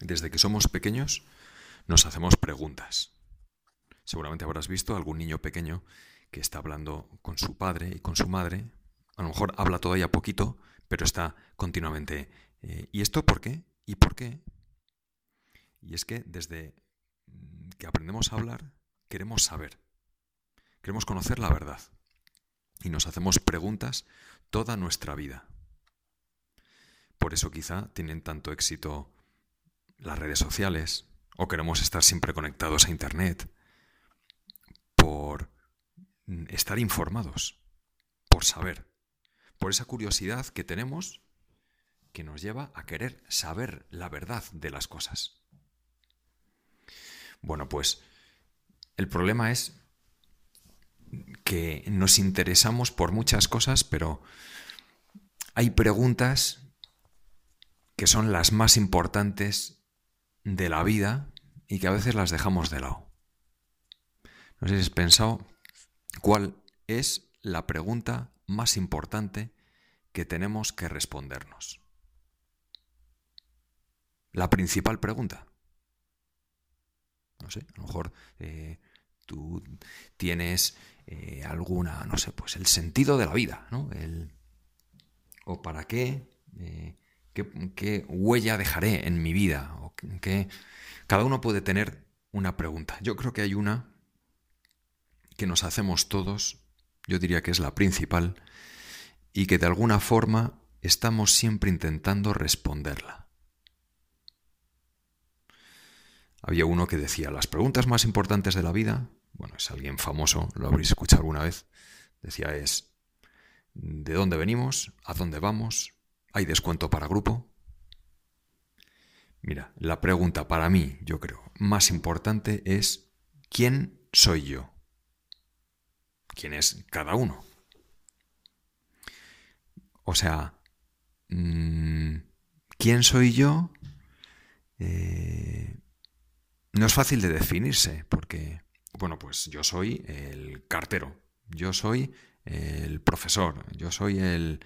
Desde que somos pequeños nos hacemos preguntas. Seguramente habrás visto algún niño pequeño que está hablando con su padre y con su madre. A lo mejor habla todavía poquito, pero está continuamente. Eh, ¿Y esto por qué? ¿Y por qué? Y es que desde que aprendemos a hablar, queremos saber. Queremos conocer la verdad. Y nos hacemos preguntas toda nuestra vida. Por eso quizá tienen tanto éxito las redes sociales, o queremos estar siempre conectados a Internet, por estar informados, por saber, por esa curiosidad que tenemos que nos lleva a querer saber la verdad de las cosas. Bueno, pues el problema es que nos interesamos por muchas cosas, pero hay preguntas que son las más importantes de la vida y que a veces las dejamos de lado. No sé si has pensado cuál es la pregunta más importante que tenemos que respondernos. La principal pregunta. No sé, a lo mejor eh, tú tienes eh, alguna, no sé, pues el sentido de la vida, ¿no? El, o para qué, eh, qué, huella dejaré en mi vida, o qué, cada uno puede tener una pregunta. Yo creo que hay una que nos hacemos todos, yo diría que es la principal, y que de alguna forma estamos siempre intentando responderla. Había uno que decía, las preguntas más importantes de la vida, bueno, es alguien famoso, lo habréis escuchado alguna vez, decía es, ¿de dónde venimos? ¿A dónde vamos? ¿Hay descuento para grupo? Mira, la pregunta para mí, yo creo, más importante es, ¿quién soy yo? ¿Quién es cada uno? O sea, mm, ¿quién soy yo? Eh, no es fácil de definirse, porque, bueno, pues yo soy el cartero, yo soy el profesor, yo soy el,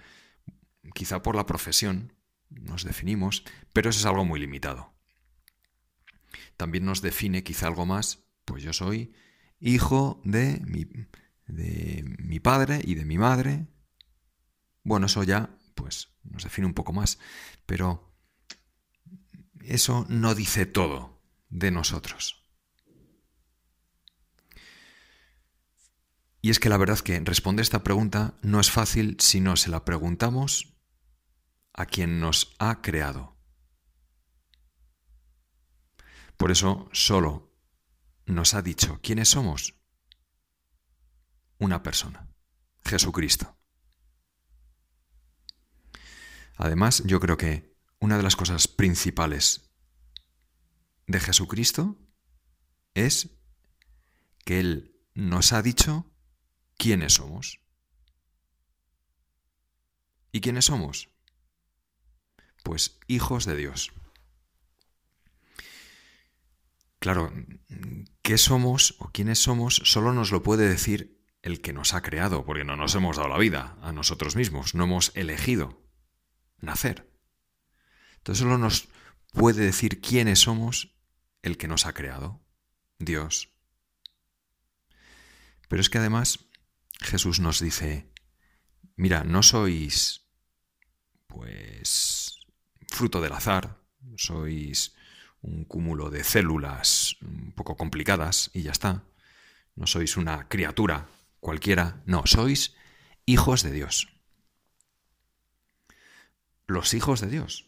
quizá por la profesión nos definimos, pero eso es algo muy limitado. También nos define quizá algo más, pues yo soy hijo de mi, de mi padre y de mi madre. Bueno, eso ya, pues, nos define un poco más, pero eso no dice todo de nosotros. Y es que la verdad que responder esta pregunta no es fácil si no se la preguntamos a quien nos ha creado. Por eso solo nos ha dicho quiénes somos. Una persona, Jesucristo. Además, yo creo que una de las cosas principales de Jesucristo es que Él nos ha dicho quiénes somos. ¿Y quiénes somos? Pues hijos de Dios. Claro, ¿qué somos o quiénes somos solo nos lo puede decir el que nos ha creado, porque no nos hemos dado la vida a nosotros mismos, no hemos elegido nacer. Entonces solo nos puede decir quiénes somos el que nos ha creado, Dios. Pero es que además Jesús nos dice, mira, no sois pues fruto del azar, sois un cúmulo de células un poco complicadas y ya está. No sois una criatura cualquiera, no, sois hijos de Dios. Los hijos de Dios.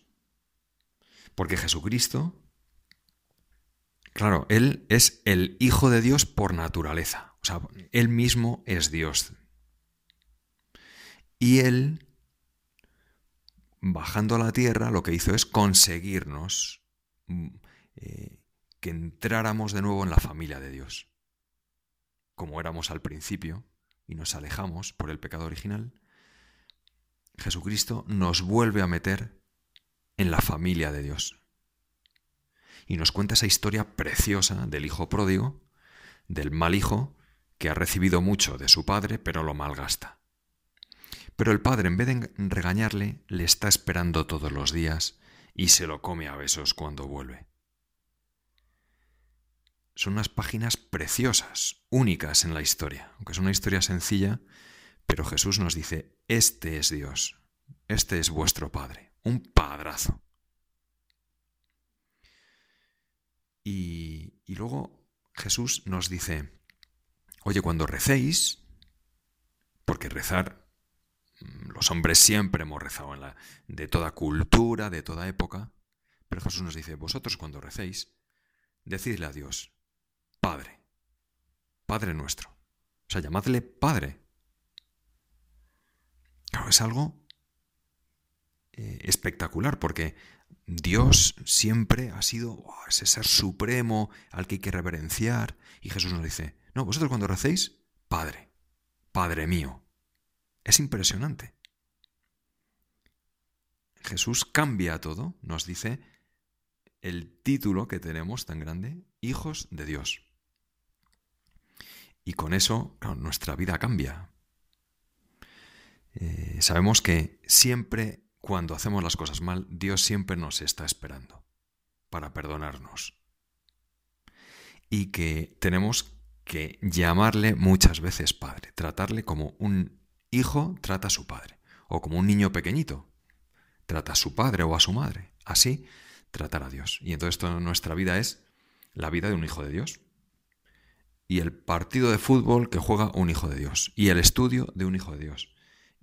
Porque Jesucristo Claro, Él es el Hijo de Dios por naturaleza. O sea, Él mismo es Dios. Y Él, bajando a la tierra, lo que hizo es conseguirnos mm, eh, que entráramos de nuevo en la familia de Dios. Como éramos al principio y nos alejamos por el pecado original, Jesucristo nos vuelve a meter en la familia de Dios y nos cuenta esa historia preciosa del hijo pródigo, del mal hijo, que ha recibido mucho de su padre, pero lo malgasta. Pero el padre, en vez de regañarle, le está esperando todos los días y se lo come a besos cuando vuelve. son unas páginas preciosas, únicas en la historia. Aunque es una historia sencilla, pero Jesús nos dice, este es Dios, este es vuestro Padre, un padrazo. Y, y luego Jesús nos dice, oye, cuando recéis, porque rezar, los hombres siempre hemos rezado la, de toda cultura, de toda época, pero Jesús nos dice, vosotros cuando recéis, decidle a Dios, Padre, Padre nuestro. O sea, llamadle Padre. Claro, es algo eh, espectacular porque Dios siempre ha sido ese ser supremo al que hay que reverenciar. Y Jesús nos dice, no, vosotros cuando recéis, Padre, Padre mío. Es impresionante. Jesús cambia todo, nos dice el título que tenemos tan grande, hijos de Dios. Y con eso, nuestra vida cambia. Eh, sabemos que siempre cuando hacemos las cosas mal, Dios siempre nos está esperando para perdonarnos. Y que tenemos que llamarle muchas veces padre, tratarle como un hijo trata a su padre, o como un niño pequeñito trata a su padre o a su madre. Así tratar a Dios. Y entonces toda nuestra vida es la vida de un hijo de Dios. Y el partido de fútbol que juega un hijo de Dios. Y el estudio de un hijo de Dios.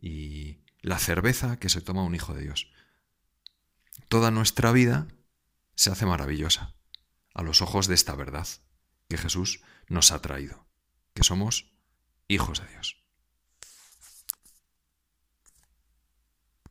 Y la cerveza que se toma un hijo de Dios. Toda nuestra vida se hace maravillosa a los ojos de esta verdad que Jesús nos ha traído, que somos hijos de Dios.